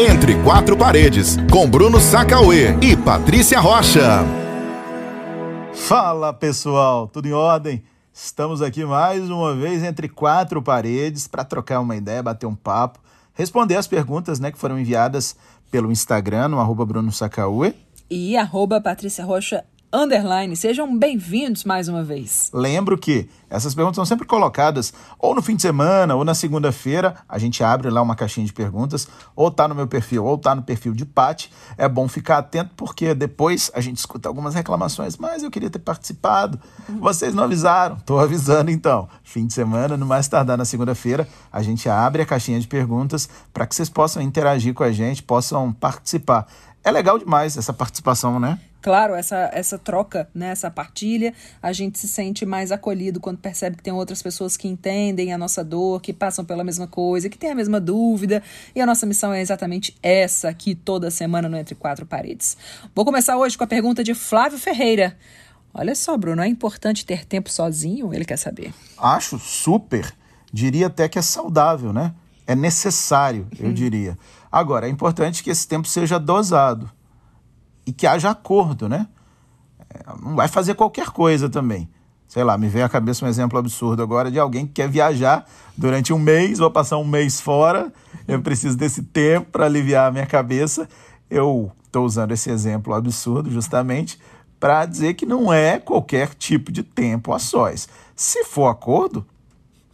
Entre Quatro Paredes, com Bruno Sacauê e Patrícia Rocha. Fala pessoal, tudo em ordem? Estamos aqui mais uma vez entre quatro paredes para trocar uma ideia, bater um papo, responder as perguntas né, que foram enviadas pelo Instagram, no arroba Bruno Sacauê. E arroba Patrícia Rocha underline. Sejam bem-vindos mais uma vez. Lembro que essas perguntas são sempre colocadas ou no fim de semana ou na segunda-feira. A gente abre lá uma caixinha de perguntas, ou tá no meu perfil, ou tá no perfil de Pati. É bom ficar atento porque depois a gente escuta algumas reclamações, mas eu queria ter participado. Vocês não avisaram. Tô avisando então. Fim de semana, no mais tardar na segunda-feira, a gente abre a caixinha de perguntas para que vocês possam interagir com a gente, possam participar. É legal demais essa participação, né? Claro, essa, essa troca, né, essa partilha, a gente se sente mais acolhido quando percebe que tem outras pessoas que entendem a nossa dor, que passam pela mesma coisa, que têm a mesma dúvida. E a nossa missão é exatamente essa aqui toda semana no Entre Quatro Paredes. Vou começar hoje com a pergunta de Flávio Ferreira. Olha só, Bruno, é importante ter tempo sozinho? Ele quer saber. Acho super. Diria até que é saudável, né? É necessário, eu diria. Agora, é importante que esse tempo seja dosado e que haja acordo, né? É, não vai fazer qualquer coisa também. Sei lá, me vem à cabeça um exemplo absurdo agora de alguém que quer viajar durante um mês, vou passar um mês fora, eu preciso desse tempo para aliviar a minha cabeça. Eu estou usando esse exemplo absurdo justamente para dizer que não é qualquer tipo de tempo a sós. Se for acordo,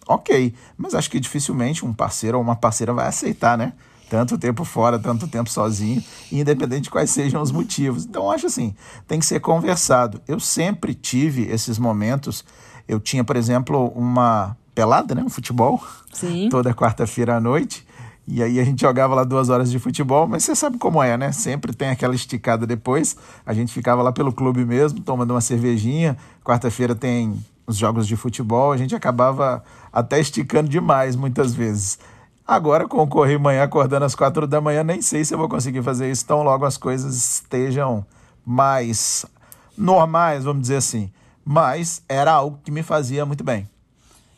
ok, mas acho que dificilmente um parceiro ou uma parceira vai aceitar, né? Tanto tempo fora, tanto tempo sozinho, independente de quais sejam os motivos. Então, acho assim, tem que ser conversado. Eu sempre tive esses momentos. Eu tinha, por exemplo, uma pelada, né? Um futebol. Sim. Toda quarta-feira à noite. E aí a gente jogava lá duas horas de futebol, mas você sabe como é, né? Sempre tem aquela esticada depois. A gente ficava lá pelo clube mesmo, tomando uma cervejinha. Quarta-feira tem os jogos de futebol, a gente acabava até esticando demais muitas vezes. Agora, Correio Manhã acordando às quatro da manhã, nem sei se eu vou conseguir fazer isso tão logo as coisas estejam mais normais, vamos dizer assim. Mas era algo que me fazia muito bem.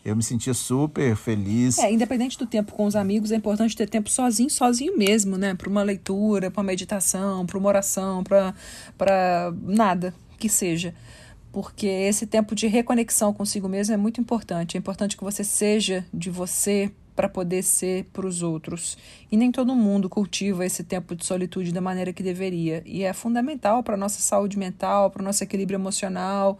Eu me sentia super feliz. É, independente do tempo com os amigos, é importante ter tempo sozinho, sozinho mesmo, né? Para uma leitura, para uma meditação, para uma oração, para nada que seja. Porque esse tempo de reconexão consigo mesmo é muito importante. É importante que você seja de você para poder ser para os outros. E nem todo mundo cultiva esse tempo de solitude da maneira que deveria. E é fundamental para a nossa saúde mental, para o nosso equilíbrio emocional.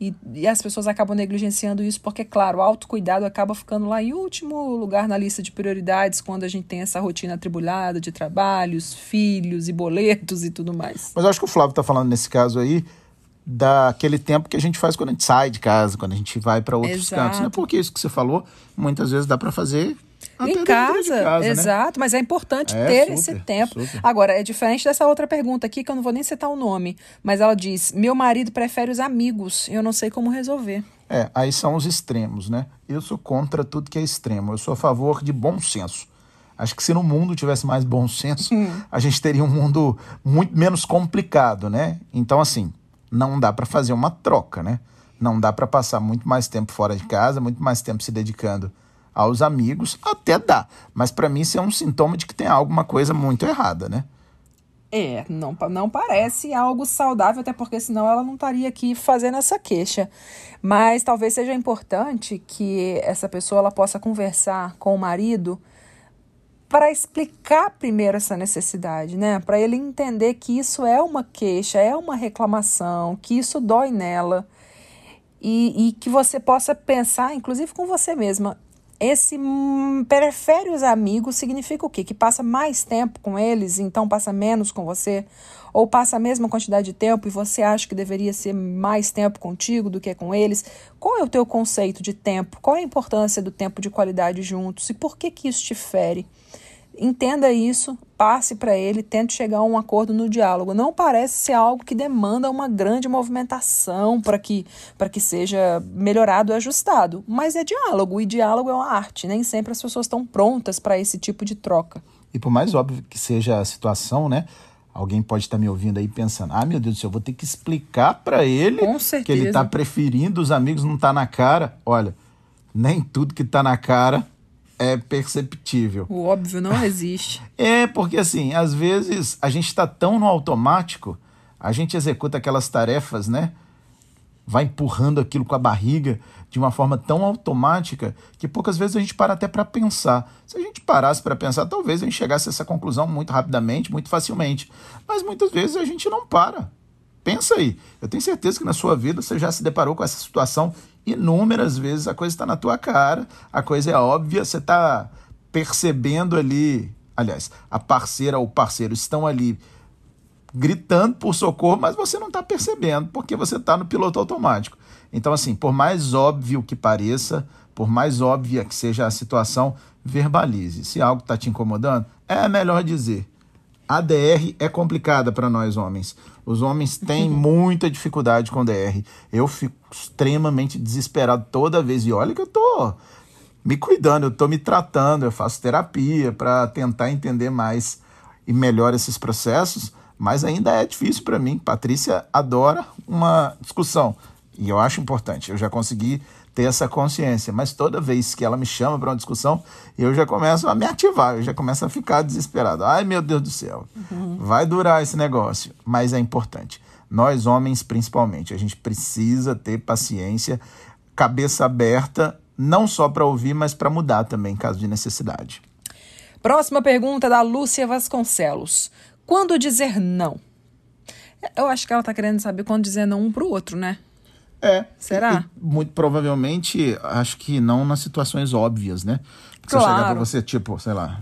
E, e, as pessoas acabam negligenciando isso porque, claro, o autocuidado acaba ficando lá em último lugar na lista de prioridades quando a gente tem essa rotina atribulada de trabalhos, filhos e boletos e tudo mais. Mas acho que o Flávio está falando nesse caso aí daquele tempo que a gente faz quando a gente sai de casa, quando a gente vai para outros Exato. cantos. Não é porque isso que você falou, muitas vezes dá para fazer em casa, casa né? exato, né? mas é importante é, ter super, esse tempo. Super. Agora, é diferente dessa outra pergunta aqui, que eu não vou nem citar o nome, mas ela diz: meu marido prefere os amigos, eu não sei como resolver. É, aí são os extremos, né? Eu sou contra tudo que é extremo, eu sou a favor de bom senso. Acho que se no mundo tivesse mais bom senso, Hum. a gente teria um mundo muito menos complicado, né? Então, assim, não dá para fazer uma troca, né? Não dá para passar muito mais tempo fora de casa, muito mais tempo se dedicando aos amigos, até dá. Mas para mim isso é um sintoma de que tem alguma coisa muito errada, né? É, não, não parece algo saudável, até porque senão ela não estaria aqui fazendo essa queixa. Mas talvez seja importante que essa pessoa ela possa conversar com o marido para explicar primeiro essa necessidade, né? Para ele entender que isso é uma queixa, é uma reclamação, que isso dói nela. E, e que você possa pensar, inclusive com você mesma, esse prefere os amigos significa o quê? Que passa mais tempo com eles, então passa menos com você? Ou passa a mesma quantidade de tempo e você acha que deveria ser mais tempo contigo do que com eles? Qual é o teu conceito de tempo? Qual é a importância do tempo de qualidade juntos? E por que que isso te fere? Entenda isso, passe para ele, tente chegar a um acordo no diálogo. Não parece ser algo que demanda uma grande movimentação para que, que seja melhorado e ajustado, mas é diálogo, e diálogo é uma arte. Nem sempre as pessoas estão prontas para esse tipo de troca. E por mais óbvio que seja a situação, né? Alguém pode estar me ouvindo aí pensando: ah, meu Deus do céu, eu vou ter que explicar para ele que ele está preferindo os amigos, não está na cara. Olha, nem tudo que está na cara é perceptível. O óbvio não existe. É, porque assim, às vezes a gente está tão no automático, a gente executa aquelas tarefas, né? Vai empurrando aquilo com a barriga de uma forma tão automática que poucas vezes a gente para até para pensar. Se a gente parasse para pensar, talvez a gente chegasse a essa conclusão muito rapidamente, muito facilmente. Mas muitas vezes a gente não para. Pensa aí. Eu tenho certeza que na sua vida você já se deparou com essa situação inúmeras vezes. A coisa está na tua cara, a coisa é óbvia, você está percebendo ali. Aliás, a parceira ou o parceiro estão ali gritando por socorro, mas você não está percebendo, porque você está no piloto automático. Então, assim, por mais óbvio que pareça, por mais óbvia que seja a situação, verbalize. Se algo está te incomodando, é melhor dizer. A DR é complicada para nós homens. Os homens têm muita dificuldade com DR. Eu fico extremamente desesperado toda vez. E olha que eu tô me cuidando, eu tô me tratando, eu faço terapia para tentar entender mais e melhor esses processos, mas ainda é difícil para mim. Patrícia adora uma discussão e eu acho importante. Eu já consegui ter essa consciência, mas toda vez que ela me chama para uma discussão, eu já começo a me ativar, eu já começo a ficar desesperado. Ai, meu Deus do céu, uhum. vai durar esse negócio, mas é importante. Nós homens, principalmente, a gente precisa ter paciência, cabeça aberta, não só para ouvir, mas para mudar também, em caso de necessidade. Próxima pergunta da Lúcia Vasconcelos. Quando dizer não? Eu acho que ela está querendo saber quando dizer não um para o outro, né? É. Será? E, muito provavelmente, acho que não nas situações óbvias, né? Porque claro. se eu chegar pra você, tipo, sei lá,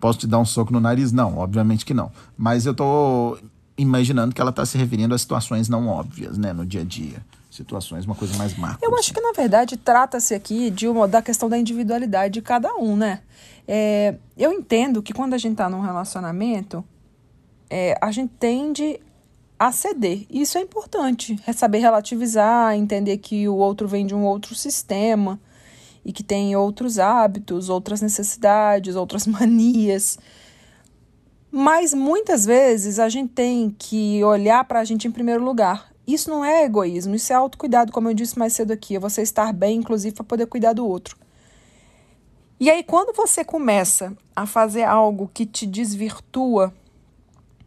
posso te dar um soco no nariz? Não, obviamente que não. Mas eu tô imaginando que ela tá se referindo a situações não óbvias, né, no dia a dia. Situações, uma coisa mais macro. Eu acho assim. que, na verdade, trata-se aqui de uma, da questão da individualidade de cada um, né? É, eu entendo que quando a gente tá num relacionamento, é, a gente tende a ceder. Isso é importante, é saber relativizar, entender que o outro vem de um outro sistema e que tem outros hábitos, outras necessidades, outras manias. Mas muitas vezes a gente tem que olhar para a gente em primeiro lugar. Isso não é egoísmo, isso é autocuidado, como eu disse mais cedo aqui. É você estar bem, inclusive, para poder cuidar do outro. E aí, quando você começa a fazer algo que te desvirtua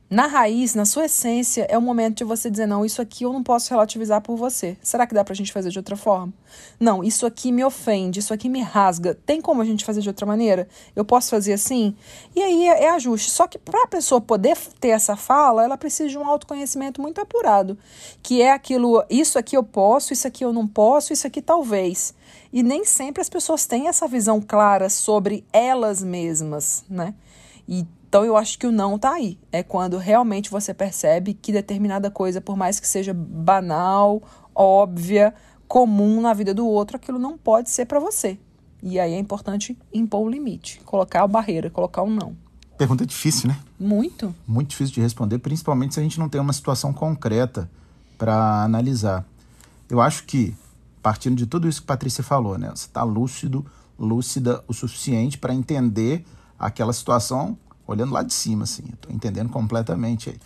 na raiz, na sua essência, é o momento de você dizer: não, isso aqui eu não posso relativizar por você. Será que dá pra gente fazer de outra forma? Não, isso aqui me ofende, isso aqui me rasga. Tem como a gente fazer de outra maneira? Eu posso fazer assim? E aí é, é ajuste. Só que para a pessoa poder ter essa fala, ela precisa de um autoconhecimento muito apurado, que é aquilo: isso aqui eu posso, isso aqui eu não posso, isso aqui talvez. E nem sempre as pessoas têm essa visão clara sobre elas mesmas, né? E então eu acho que o não tá aí. É quando realmente você percebe que determinada coisa, por mais que seja banal, óbvia, comum na vida do outro, aquilo não pode ser para você. E aí é importante impor um limite, colocar a barreira, colocar um não. Pergunta difícil, né? Muito. Muito difícil de responder, principalmente se a gente não tem uma situação concreta para analisar. Eu acho que, partindo de tudo isso que a Patrícia falou, né? Você está lúcido, lúcida o suficiente para entender aquela situação olhando lá de cima, assim. Estou entendendo completamente aí.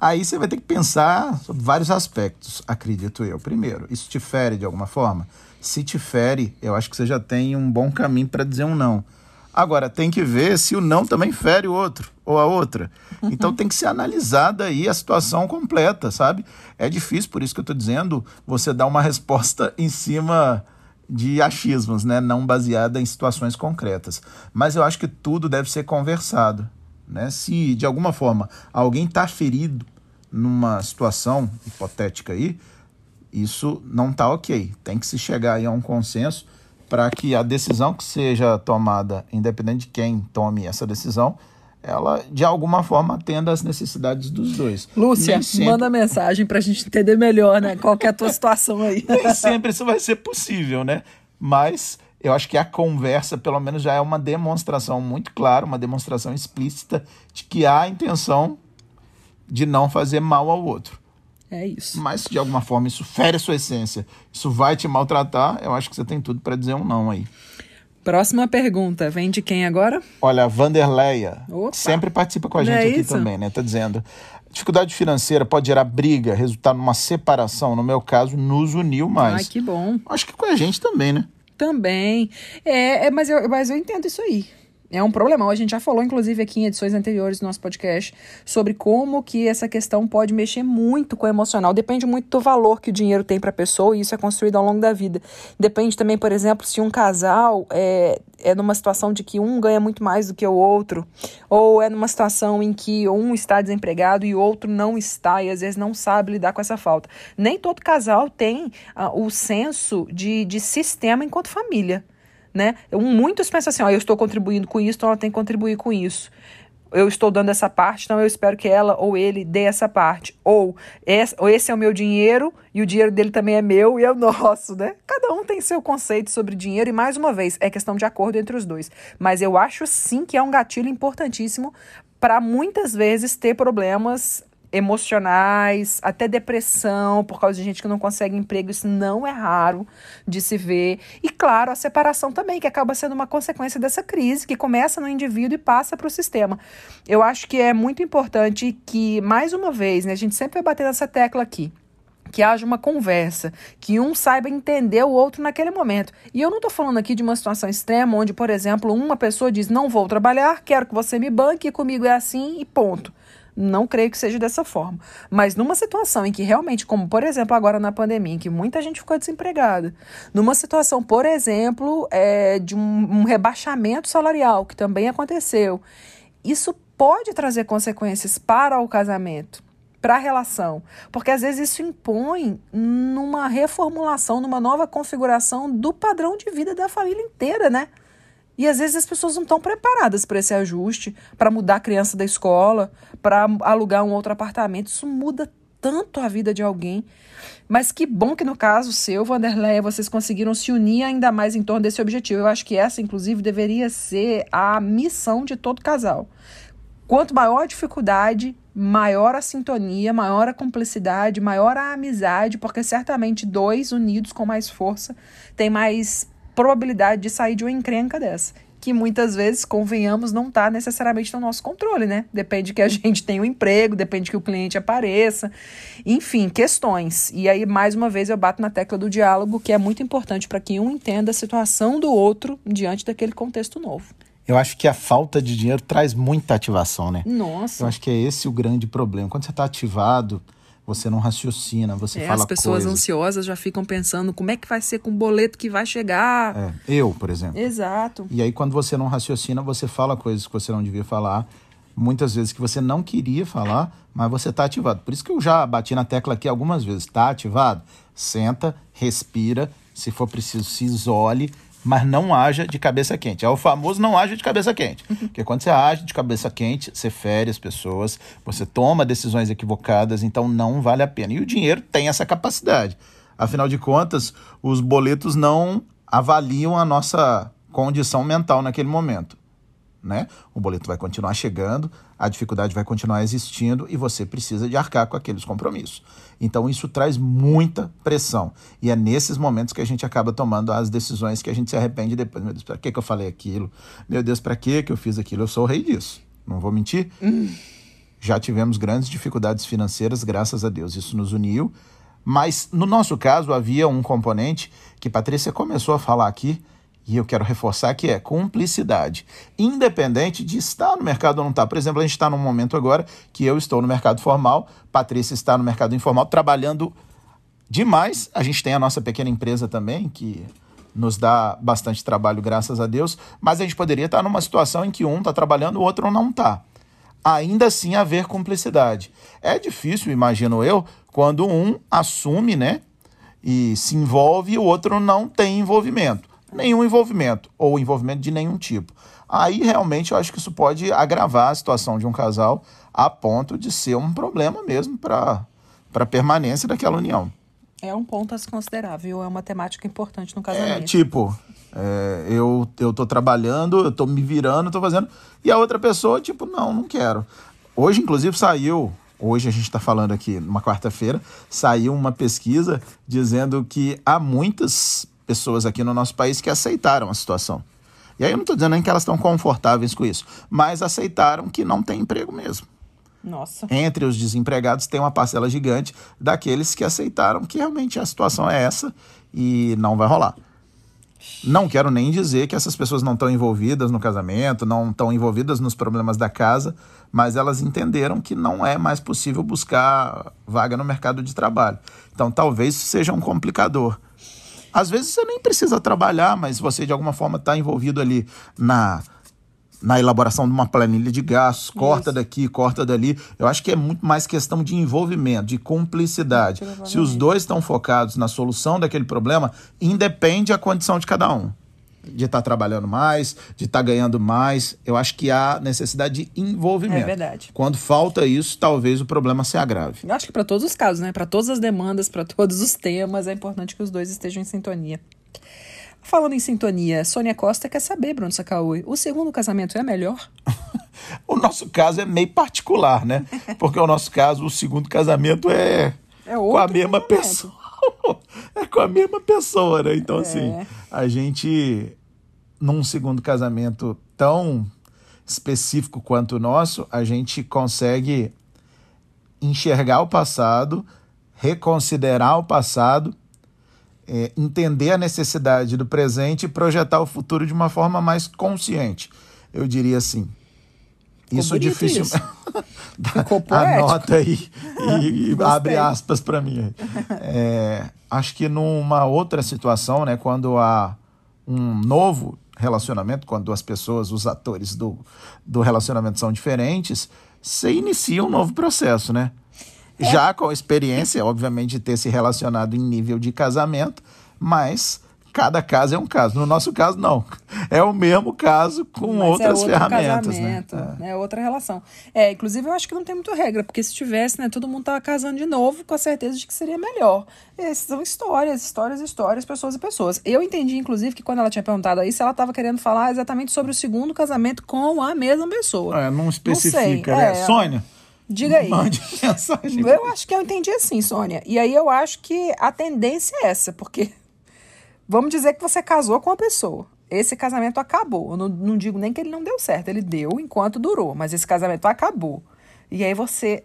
Aí você vai ter que pensar sobre vários aspectos, acredito eu. Primeiro, isso te fere de alguma forma? Se te fere, eu acho que você já tem um bom caminho para dizer um não. Agora, tem que ver se o não também fere o outro ou a outra. Então tem que ser analisada aí a situação completa, sabe? É difícil, por isso que eu estou dizendo, você dar uma resposta em cima de achismos, né? não baseada em situações concretas. Mas eu acho que tudo deve ser conversado. Né? Se de alguma forma alguém está ferido numa situação hipotética aí, isso não está ok. Tem que se chegar aí a um consenso para que a decisão que seja tomada, independente de quem tome essa decisão, ela de alguma forma atenda às necessidades dos dois. Lúcia, sempre... manda mensagem para a gente entender melhor, né? Qual que é a tua situação aí. Nem sempre isso vai ser possível, né? Mas eu acho que a conversa, pelo menos, já é uma demonstração muito clara, uma demonstração explícita de que há a intenção de não fazer mal ao outro. É isso. Mas de alguma forma isso fere a sua essência, isso vai te maltratar, eu acho que você tem tudo para dizer um não aí. Próxima pergunta, vem de quem agora? Olha, a Vanderleia, sempre participa com a gente é aqui isso? também, né? Tá dizendo, dificuldade financeira pode gerar briga, resultar numa separação. No meu caso, nos uniu mais. Ai, que bom. Acho que com a gente também, né? Também. É, é mas, eu, mas eu entendo isso aí. É um problemão. A gente já falou, inclusive, aqui em edições anteriores do nosso podcast, sobre como que essa questão pode mexer muito com o emocional. Depende muito do valor que o dinheiro tem para a pessoa e isso é construído ao longo da vida. Depende também, por exemplo, se um casal é, é numa situação de que um ganha muito mais do que o outro, ou é numa situação em que um está desempregado e o outro não está e às vezes não sabe lidar com essa falta. Nem todo casal tem uh, o senso de, de sistema enquanto família né? Muitos pensam assim, ó, eu estou contribuindo com isso, então ela tem que contribuir com isso. Eu estou dando essa parte, então eu espero que ela ou ele dê essa parte. Ou esse, é o meu dinheiro e o dinheiro dele também é meu e é o nosso, né? Cada um tem seu conceito sobre dinheiro e, mais uma vez, é questão de acordo entre os dois. Mas eu acho sim que é um gatilho importantíssimo para muitas vezes ter problemas emocionais, até depressão, por causa de gente que não consegue emprego, isso não é raro de se ver. E claro, a separação também, que acaba sendo uma consequência dessa crise, que começa no indivíduo e passa para o sistema. Eu acho que é muito importante que, mais uma vez, né, a gente sempre vai bater nessa tecla aqui que haja uma conversa, que um saiba entender o outro naquele momento. E eu não estou falando aqui de uma situação extrema onde, por exemplo, uma pessoa diz: Não vou trabalhar, quero que você me banque, comigo é assim e ponto. Não creio que seja dessa forma. Mas numa situação em que realmente, como por exemplo agora na pandemia, em que muita gente ficou desempregada, numa situação, por exemplo, é, de um, um rebaixamento salarial, que também aconteceu, isso pode trazer consequências para o casamento para a relação. Porque às vezes isso impõe numa reformulação, numa nova configuração do padrão de vida da família inteira, né? E às vezes as pessoas não estão preparadas para esse ajuste, para mudar a criança da escola, para alugar um outro apartamento. Isso muda tanto a vida de alguém. Mas que bom que no caso seu, Vanderleia, vocês conseguiram se unir ainda mais em torno desse objetivo. Eu acho que essa, inclusive, deveria ser a missão de todo casal. Quanto maior a dificuldade, maior a sintonia, maior a cumplicidade, maior a amizade, porque certamente dois unidos com mais força têm mais probabilidade de sair de uma encrenca dessa. Que muitas vezes, convenhamos, não está necessariamente no nosso controle, né? Depende que a gente tenha um emprego, depende que o cliente apareça, enfim, questões. E aí, mais uma vez, eu bato na tecla do diálogo, que é muito importante para que um entenda a situação do outro diante daquele contexto novo. Eu acho que a falta de dinheiro traz muita ativação, né? Nossa. Eu acho que é esse o grande problema. Quando você está ativado, você não raciocina, você é, fala As pessoas coisas. ansiosas já ficam pensando como é que vai ser com o boleto que vai chegar. É, eu, por exemplo. Exato. E aí, quando você não raciocina, você fala coisas que você não devia falar, muitas vezes que você não queria falar, mas você está ativado. Por isso que eu já bati na tecla aqui algumas vezes. Está ativado? Senta, respira, se for preciso, se isole, mas não haja de cabeça quente. É o famoso não haja de cabeça quente. Uhum. Porque quando você age de cabeça quente, você fere as pessoas, você toma decisões equivocadas, então não vale a pena. E o dinheiro tem essa capacidade. Afinal de contas, os boletos não avaliam a nossa condição mental naquele momento né? O boleto vai continuar chegando, a dificuldade vai continuar existindo e você precisa de arcar com aqueles compromissos. Então isso traz muita pressão e é nesses momentos que a gente acaba tomando as decisões que a gente se arrepende depois. Meu Deus, para que, que eu falei aquilo? Meu Deus, para que, que eu fiz aquilo? Eu sou o rei disso, não vou mentir. Hum. Já tivemos grandes dificuldades financeiras, graças a Deus, isso nos uniu. Mas no nosso caso havia um componente que Patrícia começou a falar aqui, e eu quero reforçar que é cumplicidade, independente de estar no mercado ou não estar. Por exemplo, a gente está num momento agora que eu estou no mercado formal, Patrícia está no mercado informal, trabalhando demais. A gente tem a nossa pequena empresa também, que nos dá bastante trabalho, graças a Deus, mas a gente poderia estar numa situação em que um está trabalhando, o outro não está. Ainda assim haver cumplicidade. É difícil, imagino eu, quando um assume, né, e se envolve e o outro não tem envolvimento nenhum envolvimento ou envolvimento de nenhum tipo. Aí realmente eu acho que isso pode agravar a situação de um casal a ponto de ser um problema mesmo para a permanência daquela união. É um ponto a se considerar, viu? É uma temática importante no casamento. É, tipo, é, eu, eu tô trabalhando, eu tô me virando, tô fazendo. E a outra pessoa, tipo, não, não quero. Hoje, inclusive, saiu. Hoje a gente está falando aqui, numa quarta-feira, saiu uma pesquisa dizendo que há muitas pessoas aqui no nosso país que aceitaram a situação. E aí eu não estou dizendo nem que elas estão confortáveis com isso, mas aceitaram que não tem emprego mesmo. Nossa. Entre os desempregados tem uma parcela gigante daqueles que aceitaram que realmente a situação é essa e não vai rolar. Não quero nem dizer que essas pessoas não estão envolvidas no casamento, não estão envolvidas nos problemas da casa, mas elas entenderam que não é mais possível buscar vaga no mercado de trabalho. Então talvez seja um complicador. Às vezes você nem precisa trabalhar, mas você de alguma forma está envolvido ali na na elaboração de uma planilha de gastos, corta Isso. daqui, corta dali. Eu acho que é muito mais questão de envolvimento, de cumplicidade. Se os dois estão focados na solução daquele problema, independe a condição de cada um. De estar tá trabalhando mais, de estar tá ganhando mais. Eu acho que há necessidade de envolvimento. É verdade. Quando falta isso, talvez o problema se agrave. Eu acho que para todos os casos, né? Para todas as demandas, para todos os temas, é importante que os dois estejam em sintonia. Falando em sintonia, Sônia Costa quer saber, Bruno Sacaui, o segundo casamento é melhor? o nosso caso é meio particular, né? Porque o nosso caso, o segundo casamento é, é com a mesma casamento. pessoa. é com a mesma pessoa, né? Então, é. assim, a gente, num segundo casamento tão específico quanto o nosso, a gente consegue enxergar o passado, reconsiderar o passado é, entender a necessidade do presente e projetar o futuro de uma forma mais consciente. Eu diria assim. Isso difícil. Isso. Anota aí e, e abre aspas para mim. É, acho que numa outra situação, né, quando há um novo relacionamento, quando as pessoas, os atores do, do relacionamento são diferentes, você inicia um novo processo, né? É. Já com a experiência, obviamente, de ter se relacionado em nível de casamento, mas cada caso é um caso. No nosso caso, não. É o mesmo caso com Mas é outras é ferramentas. Né? É. é. outra relação. É, inclusive, eu acho que não tem muita regra, porque se tivesse, né, todo mundo tava casando de novo com a certeza de que seria melhor. Essas são histórias, histórias, histórias, pessoas e pessoas. Eu entendi, inclusive, que quando ela tinha perguntado isso, ela estava querendo falar exatamente sobre o segundo casamento com a mesma pessoa. É, não especifica, não né? É, Sônia. Diga aí. Mande mensagem. Eu acho que eu entendi assim, Sônia. E aí eu acho que a tendência é essa, porque vamos dizer que você casou com uma pessoa. Esse casamento acabou. Eu não, não digo nem que ele não deu certo, ele deu enquanto durou, mas esse casamento acabou. E aí você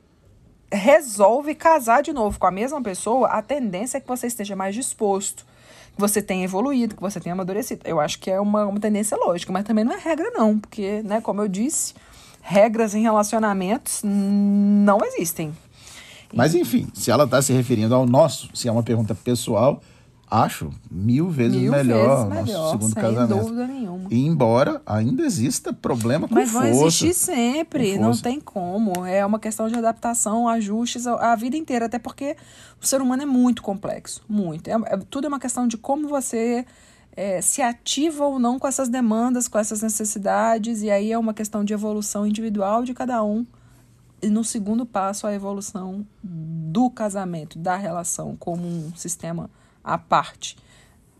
resolve casar de novo com a mesma pessoa, a tendência é que você esteja mais disposto, que você tenha evoluído, que você tenha amadurecido. Eu acho que é uma, uma tendência lógica, mas também não é regra, não, porque, né, como eu disse regras em relacionamentos não existem. Mas enfim, se ela está se referindo ao nosso, se é uma pergunta pessoal, acho mil vezes mil melhor vezes melhor, segundo sem casamento. dúvida nenhuma. E embora ainda exista problema com Mas força. Mas vão existir sempre, não tem como. É uma questão de adaptação, ajustes a, a, vida inteira, até porque o ser humano é muito complexo, muito. É, é, tudo é uma questão de como você é, se ativa ou não com essas demandas, com essas necessidades, e aí é uma questão de evolução individual de cada um. E no segundo passo, a evolução do casamento, da relação, como um sistema à parte.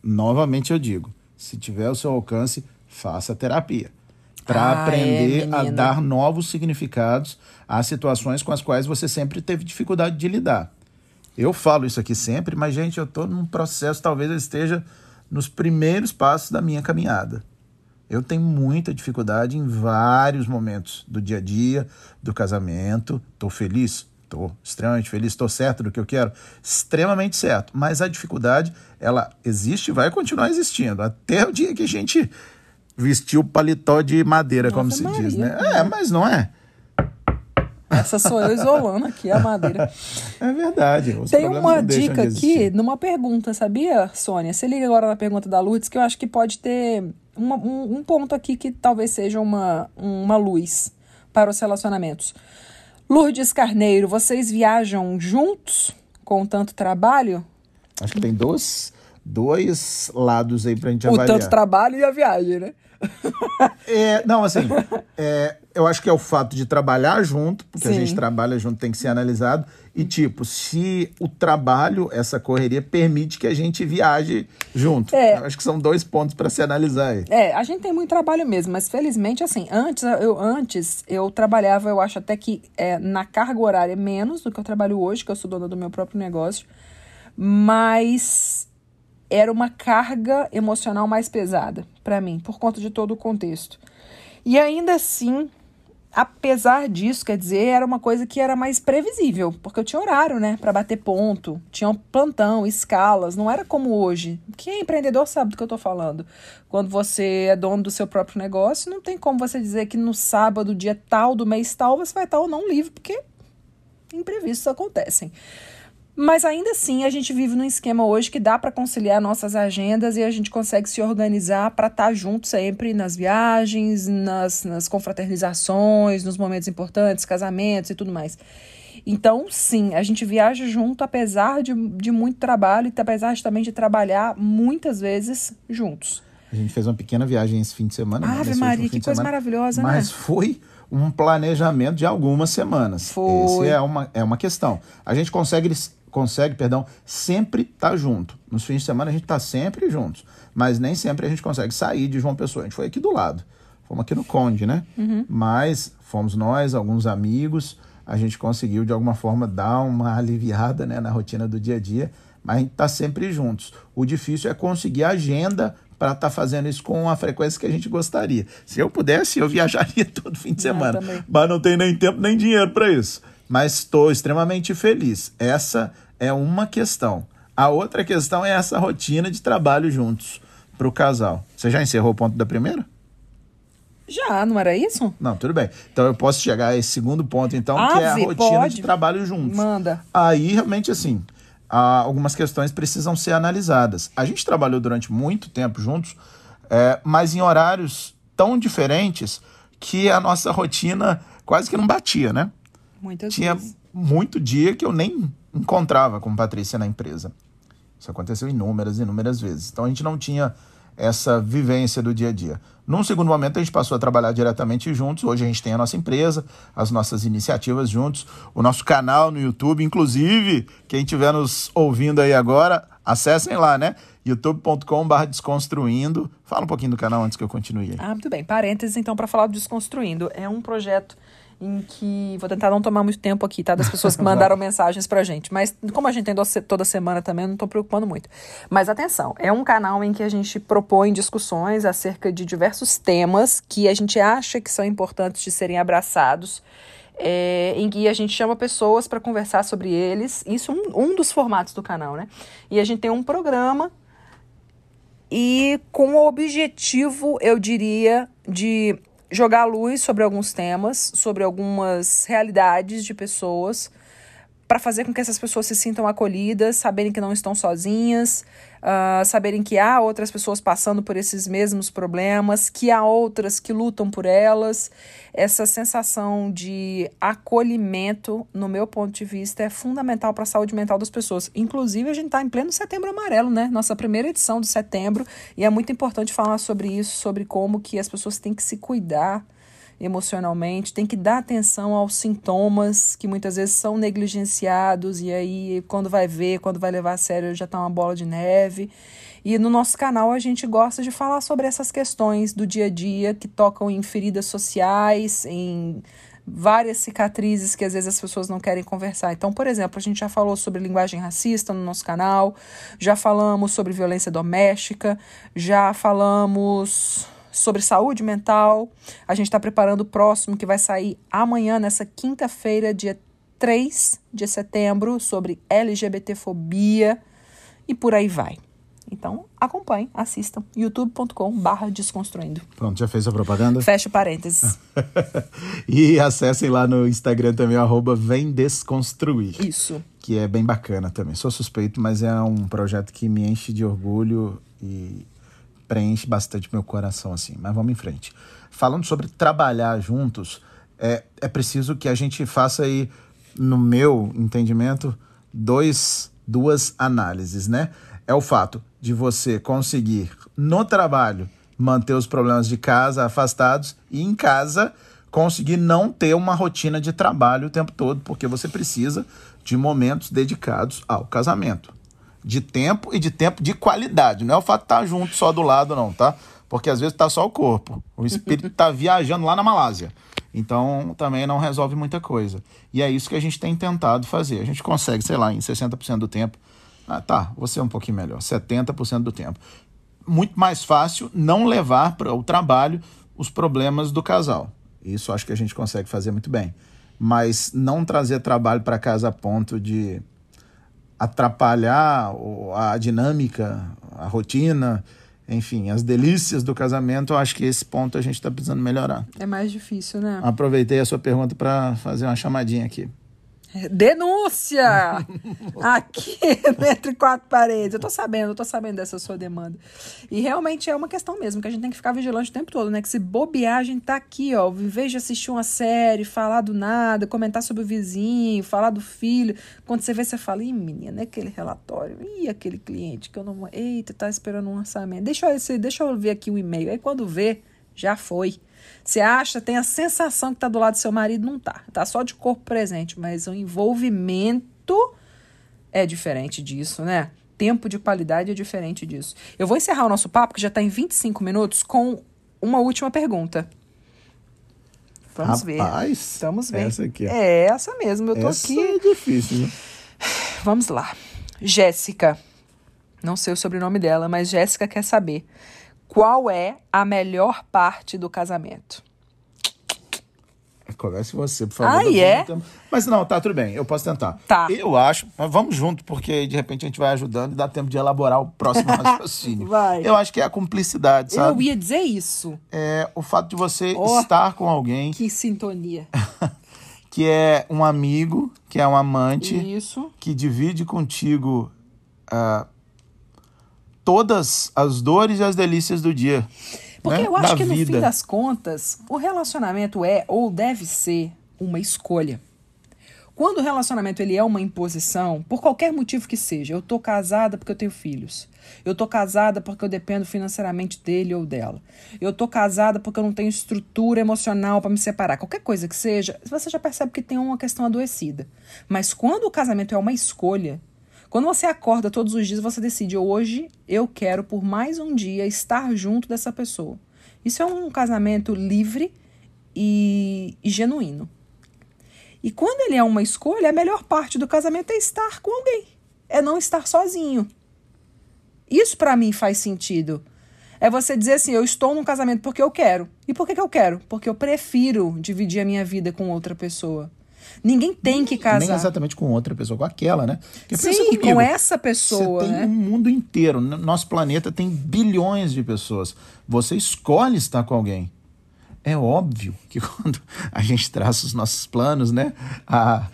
Novamente eu digo: se tiver o seu alcance, faça terapia. Para ah, aprender é, a dar novos significados às situações com as quais você sempre teve dificuldade de lidar. Eu falo isso aqui sempre, mas, gente, eu estou num processo, talvez eu esteja nos primeiros passos da minha caminhada. Eu tenho muita dificuldade em vários momentos do dia a dia, do casamento. Estou feliz? Estou extremamente feliz, estou certo do que eu quero? Extremamente certo. Mas a dificuldade, ela existe e vai continuar existindo. Até o dia que a gente vestiu o paletó de madeira, Nossa, como se Maria, diz, né? É, mas não é? Essa sou eu isolando aqui a madeira. É verdade. Tem uma dica aqui numa pergunta, sabia, Sônia? Você liga agora na pergunta da Lourdes, que eu acho que pode ter uma, um, um, ponto aqui que talvez seja uma, uma luz para os relacionamentos. Lourdes Carneiro, vocês viajam juntos com tanto trabalho? Acho que tem dois, dois lados aí para a gente o avaliar. O tanto trabalho e a viagem, né? É, não, assim, é, eu acho que é o fato de trabalhar junto, porque Sim. a gente trabalha junto, tem que ser analisado. E, tipo, se o trabalho, essa correria, permite que a gente viaje junto. É. Eu acho que são dois pontos para se analisar aí. É, a gente tem muito trabalho mesmo, mas felizmente, assim, antes eu, antes eu trabalhava, eu acho até que é, na carga horária menos do que eu trabalho hoje, que eu sou dona do meu próprio negócio. Mas era uma carga emocional mais pesada para mim, por conta de todo o contexto. E ainda assim, apesar disso, quer dizer, era uma coisa que era mais previsível, porque eu tinha horário, né, para bater ponto, tinha um plantão, escalas, não era como hoje. Quem é empreendedor sabe do que eu tô falando. Quando você é dono do seu próprio negócio, não tem como você dizer que no sábado, dia tal do mês tal, você vai estar ou não livre, porque imprevistos acontecem. Mas ainda assim, a gente vive num esquema hoje que dá para conciliar nossas agendas e a gente consegue se organizar para estar tá junto sempre nas viagens, nas, nas confraternizações, nos momentos importantes, casamentos e tudo mais. Então, sim, a gente viaja junto, apesar de, de muito trabalho e apesar de, também de trabalhar muitas vezes juntos. A gente fez uma pequena viagem esse fim de semana. Ave né? Maria, que coisa semana, maravilhosa, mas né? Mas foi um planejamento de algumas semanas. Foi. Essa é uma, é uma questão. A gente consegue consegue, perdão, sempre estar tá junto. Nos fins de semana a gente está sempre juntos, mas nem sempre a gente consegue sair de João Pessoa. A gente foi aqui do lado, fomos aqui no Conde, né? Uhum. Mas fomos nós, alguns amigos, a gente conseguiu de alguma forma dar uma aliviada né, na rotina do dia a dia, mas a gente está sempre juntos. O difícil é conseguir a agenda para estar tá fazendo isso com a frequência que a gente gostaria. Se eu pudesse, eu viajaria todo fim de semana, mas não tenho nem tempo nem dinheiro para isso. Mas estou extremamente feliz. Essa é uma questão. A outra questão é essa rotina de trabalho juntos para o casal. Você já encerrou o ponto da primeira? Já, não era isso? Não, tudo bem. Então eu posso chegar a esse segundo ponto, então, Ave, que é a rotina pode. de trabalho juntos. Manda. Aí, realmente, assim, algumas questões precisam ser analisadas. A gente trabalhou durante muito tempo juntos, é, mas em horários tão diferentes que a nossa rotina quase que não batia, né? Muitas Tinha vezes. muito dia que eu nem encontrava com Patrícia na empresa. Isso aconteceu inúmeras, inúmeras vezes. Então a gente não tinha essa vivência do dia a dia. Num segundo momento, a gente passou a trabalhar diretamente juntos. Hoje a gente tem a nossa empresa, as nossas iniciativas juntos, o nosso canal no YouTube. Inclusive, quem estiver nos ouvindo aí agora, acessem lá, né? youtube.com.br desconstruindo. Fala um pouquinho do canal antes que eu continue aí. Ah, muito bem. Parênteses, então, para falar do Desconstruindo. É um projeto em que. Vou tentar não tomar muito tempo aqui, tá? Das pessoas que mandaram mensagens pra gente. Mas, como a gente tem toda semana também, eu não tô preocupando muito. Mas atenção, é um canal em que a gente propõe discussões acerca de diversos temas que a gente acha que são importantes de serem abraçados. É, em que a gente chama pessoas para conversar sobre eles. Isso é um, um dos formatos do canal, né? E a gente tem um programa e com o objetivo, eu diria, de jogar luz sobre alguns temas, sobre algumas realidades de pessoas, para fazer com que essas pessoas se sintam acolhidas, saberem que não estão sozinhas, uh, saberem que há outras pessoas passando por esses mesmos problemas, que há outras que lutam por elas. Essa sensação de acolhimento, no meu ponto de vista, é fundamental para a saúde mental das pessoas. Inclusive, a gente está em pleno setembro amarelo, né? Nossa primeira edição de setembro, e é muito importante falar sobre isso, sobre como que as pessoas têm que se cuidar emocionalmente, tem que dar atenção aos sintomas que muitas vezes são negligenciados e aí quando vai ver, quando vai levar a sério, já está uma bola de neve. E no nosso canal a gente gosta de falar sobre essas questões do dia a dia que tocam em feridas sociais, em várias cicatrizes que às vezes as pessoas não querem conversar. Então, por exemplo, a gente já falou sobre linguagem racista no nosso canal, já falamos sobre violência doméstica, já falamos sobre saúde mental. A gente está preparando o próximo que vai sair amanhã, nessa quinta-feira, dia 3 de setembro, sobre LGBTfobia e por aí vai. Então, acompanhem, assistam. youtube.com/barra desconstruindo. Pronto, já fez a propaganda? Fecha parênteses. e acessem lá no Instagram também, arroba Vem Desconstruir. Isso. Que é bem bacana também. Sou suspeito, mas é um projeto que me enche de orgulho e preenche bastante meu coração, assim. Mas vamos em frente. Falando sobre trabalhar juntos, é, é preciso que a gente faça aí, no meu entendimento, dois, duas análises, né? É o fato de você conseguir, no trabalho, manter os problemas de casa afastados e em casa conseguir não ter uma rotina de trabalho o tempo todo, porque você precisa de momentos dedicados ao casamento de tempo e de tempo de qualidade. Não é o fato de estar junto só do lado, não, tá? Porque às vezes está só o corpo. O espírito está viajando lá na Malásia. Então também não resolve muita coisa. E é isso que a gente tem tentado fazer. A gente consegue, sei lá, em 60% do tempo. Ah, tá, você é um pouquinho melhor, 70% do tempo. Muito mais fácil não levar para o trabalho os problemas do casal. Isso acho que a gente consegue fazer muito bem. Mas não trazer trabalho para casa a ponto de atrapalhar a dinâmica, a rotina, enfim, as delícias do casamento, eu acho que esse ponto a gente está precisando melhorar. É mais difícil, né? Aproveitei a sua pergunta para fazer uma chamadinha aqui. Denúncia! Aqui, entre quatro paredes. Eu tô sabendo, eu tô sabendo dessa sua demanda. E realmente é uma questão mesmo, que a gente tem que ficar vigilante o tempo todo, né? Que se bobear, a gente tá aqui, ó. Em vez de assistir uma série, falar do nada, comentar sobre o vizinho, falar do filho. Quando você vê, você fala, ih, menina, aquele relatório, ih, aquele cliente que eu não. Eita, tá esperando um orçamento. Deixa eu, deixa eu ver aqui o e-mail. Aí quando vê, já foi. Você acha, tem a sensação que está do lado do seu marido, não tá. Tá só de corpo presente, mas o envolvimento é diferente disso, né? Tempo de qualidade é diferente disso. Eu vou encerrar o nosso papo, que já está em 25 minutos, com uma última pergunta. Vamos Rapaz, ver. Vamos ver. Essa aqui. É essa mesmo, eu tô essa aqui. é difícil, né? Vamos lá. Jéssica. Não sei o sobrenome dela, mas Jéssica quer saber. Qual é a melhor parte do casamento? Converse você, por favor. Ah, é? Mas não, tá, tudo bem, eu posso tentar. Tá. Eu acho, mas vamos junto, porque de repente a gente vai ajudando e dá tempo de elaborar o próximo raciocínio. Vai. Eu acho que é a cumplicidade, sabe? Eu ia dizer isso. É o fato de você Oh. estar com alguém Que sintonia. que é um amigo, que é um amante, Isso. que divide contigo ah, todas as dores e as delícias do dia. Porque né? eu acho da que no vida. fim das contas, o relacionamento é ou deve ser uma escolha. Quando o relacionamento ele é uma imposição, por qualquer motivo que seja, eu tô casada porque eu tenho filhos. Eu tô casada porque eu dependo financeiramente dele ou dela. Eu tô casada porque eu não tenho estrutura emocional para me separar. Qualquer coisa que seja, você já percebe que tem uma questão adoecida. Mas quando o casamento é uma escolha, quando você acorda todos os dias, você decide: hoje eu quero por mais um dia estar junto dessa pessoa. Isso é um casamento livre e, e genuíno. E quando ele é uma escolha, a melhor parte do casamento é estar com alguém, é não estar sozinho. Isso para mim faz sentido. É você dizer assim: eu estou num casamento porque eu quero. E por que, que eu quero? Porque eu prefiro dividir a minha vida com outra pessoa. Ninguém tem que casar. Nem exatamente com outra pessoa, com aquela, né? Porque Sim, comigo, com essa pessoa, Você tem né? um mundo inteiro. Nosso planeta tem bilhões de pessoas. Você escolhe estar com alguém. É óbvio que quando a gente traça os nossos planos, né? Ah,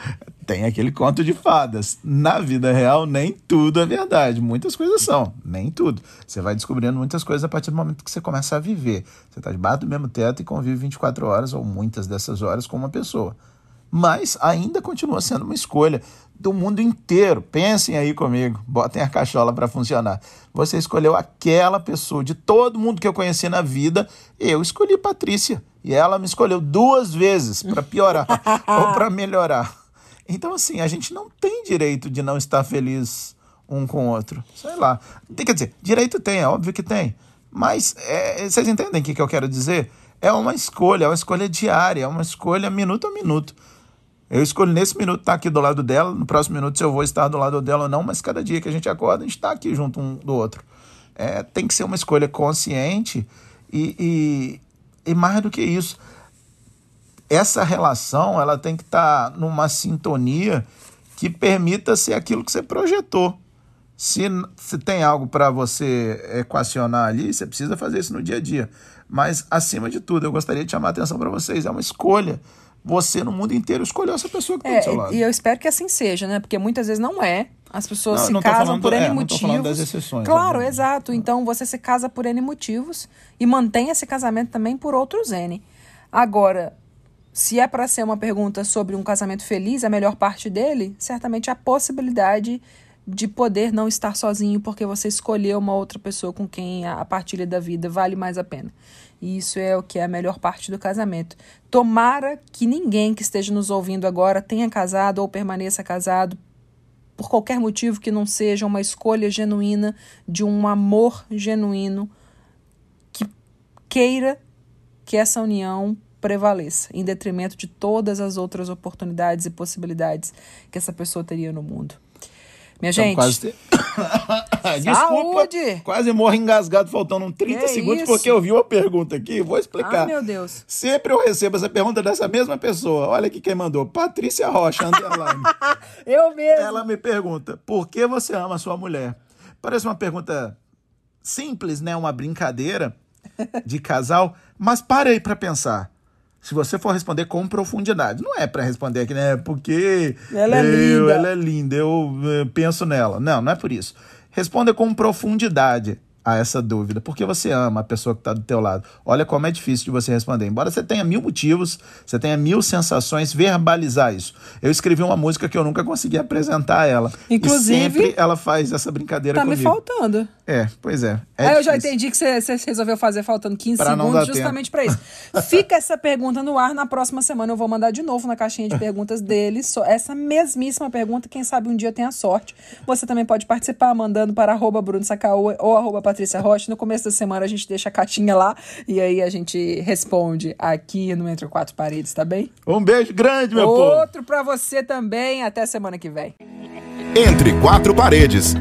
tem aquele conto de fadas. Na vida real, nem tudo é verdade. Muitas coisas são, nem tudo. Você vai descobrindo muitas coisas a partir do momento que você começa a viver. Você está debaixo do mesmo teto e convive 24 horas ou muitas dessas horas com uma pessoa mas ainda continua sendo uma escolha do mundo inteiro. Pensem aí comigo, botem a cachola para funcionar. Você escolheu aquela pessoa, de todo mundo que eu conheci na vida, eu escolhi Patrícia. E ela me escolheu duas vezes para piorar ou para melhorar. Então, assim, a gente não tem direito de não estar feliz um com o outro. Sei lá. Quer dizer, direito tem, é óbvio que tem. Mas é, vocês entendem o que, que eu quero dizer? É uma escolha, é uma escolha diária, é uma escolha minuto a minuto. Eu escolho nesse minuto estar aqui do lado dela, no próximo minuto se eu vou estar do lado dela ou não, mas cada dia que a gente acorda, a gente está aqui junto um do outro. É, tem que ser uma escolha consciente e, e, e mais do que isso, essa relação ela tem que estar numa sintonia que permita ser aquilo que você projetou. Se, se tem algo para você equacionar ali, você precisa fazer isso no dia a dia. Mas, acima de tudo, eu gostaria de chamar a atenção para vocês: é uma escolha. Você, no mundo inteiro, escolheu essa pessoa que está do seu lado. É, e eu espero que assim seja, né? Porque muitas vezes não é. As pessoas Não, se não casam falando- por N é, não motivos. falando das exceções, Claro, obviamente. exato. Então você se casa por N motivos e mantém esse casamento também por outros N. Agora, se é para ser uma pergunta sobre um casamento feliz, a melhor parte dele, certamente é a possibilidade de poder não estar sozinho porque você escolheu uma outra pessoa com quem a partilha da vida vale mais a pena. E isso é o que é a melhor parte do casamento. Tomara que ninguém que esteja nos ouvindo agora tenha casado ou permaneça casado por qualquer motivo que não seja uma escolha genuína de um amor genuíno que queira que essa união prevaleça, em detrimento de todas as outras oportunidades e possibilidades que essa pessoa teria no mundo. Minha gente. Quase... Desculpa, Saúde! quase morro engasgado, faltando 30 Que segundos, isso? porque eu vi uma pergunta aqui, vou explicar. Ai, meu Deus. Sempre eu recebo essa pergunta dessa mesma pessoa. Olha aqui quem mandou. Patrícia Rocha, underline. Eu mesmo. Ela me pergunta, por que você ama a sua mulher? Parece uma pergunta simples, né? Uma brincadeira de casal, mas parei para pensar. Se você for responder com profundidade, não é para responder aqui, né? Porque Ela é eu, linda. ela é linda, eu, eh, penso nela. Não, não é por isso. Responda com profundidade a essa dúvida, porque você ama a pessoa que está do teu lado. Olha como é difícil de você responder. Embora você tenha mil motivos, você tenha mil sensações, verbalizar isso. Eu escrevi uma música que eu nunca consegui apresentar a ela. Inclusive, e sempre ela faz essa brincadeira Tá me comigo. faltando. É, pois é. é Aí eu já entendi que você, resolveu fazer faltando 15 Pra segundos justamente pra isso. Fica essa pergunta no ar. Na próxima semana eu vou mandar de novo na caixinha de perguntas dele. só essa mesmíssima pergunta. Quem sabe um dia tenha sorte. Você também pode participar mandando para arroba Bruno Sacaúa ou arroba Patrícia Rocha. No começo da semana a gente deixa a caixinha lá e aí a gente responde aqui no Entre Quatro Paredes, tá bem? Um beijo grande, meu povo. Outro pra você também. Até semana que vem. Entre quatro paredes.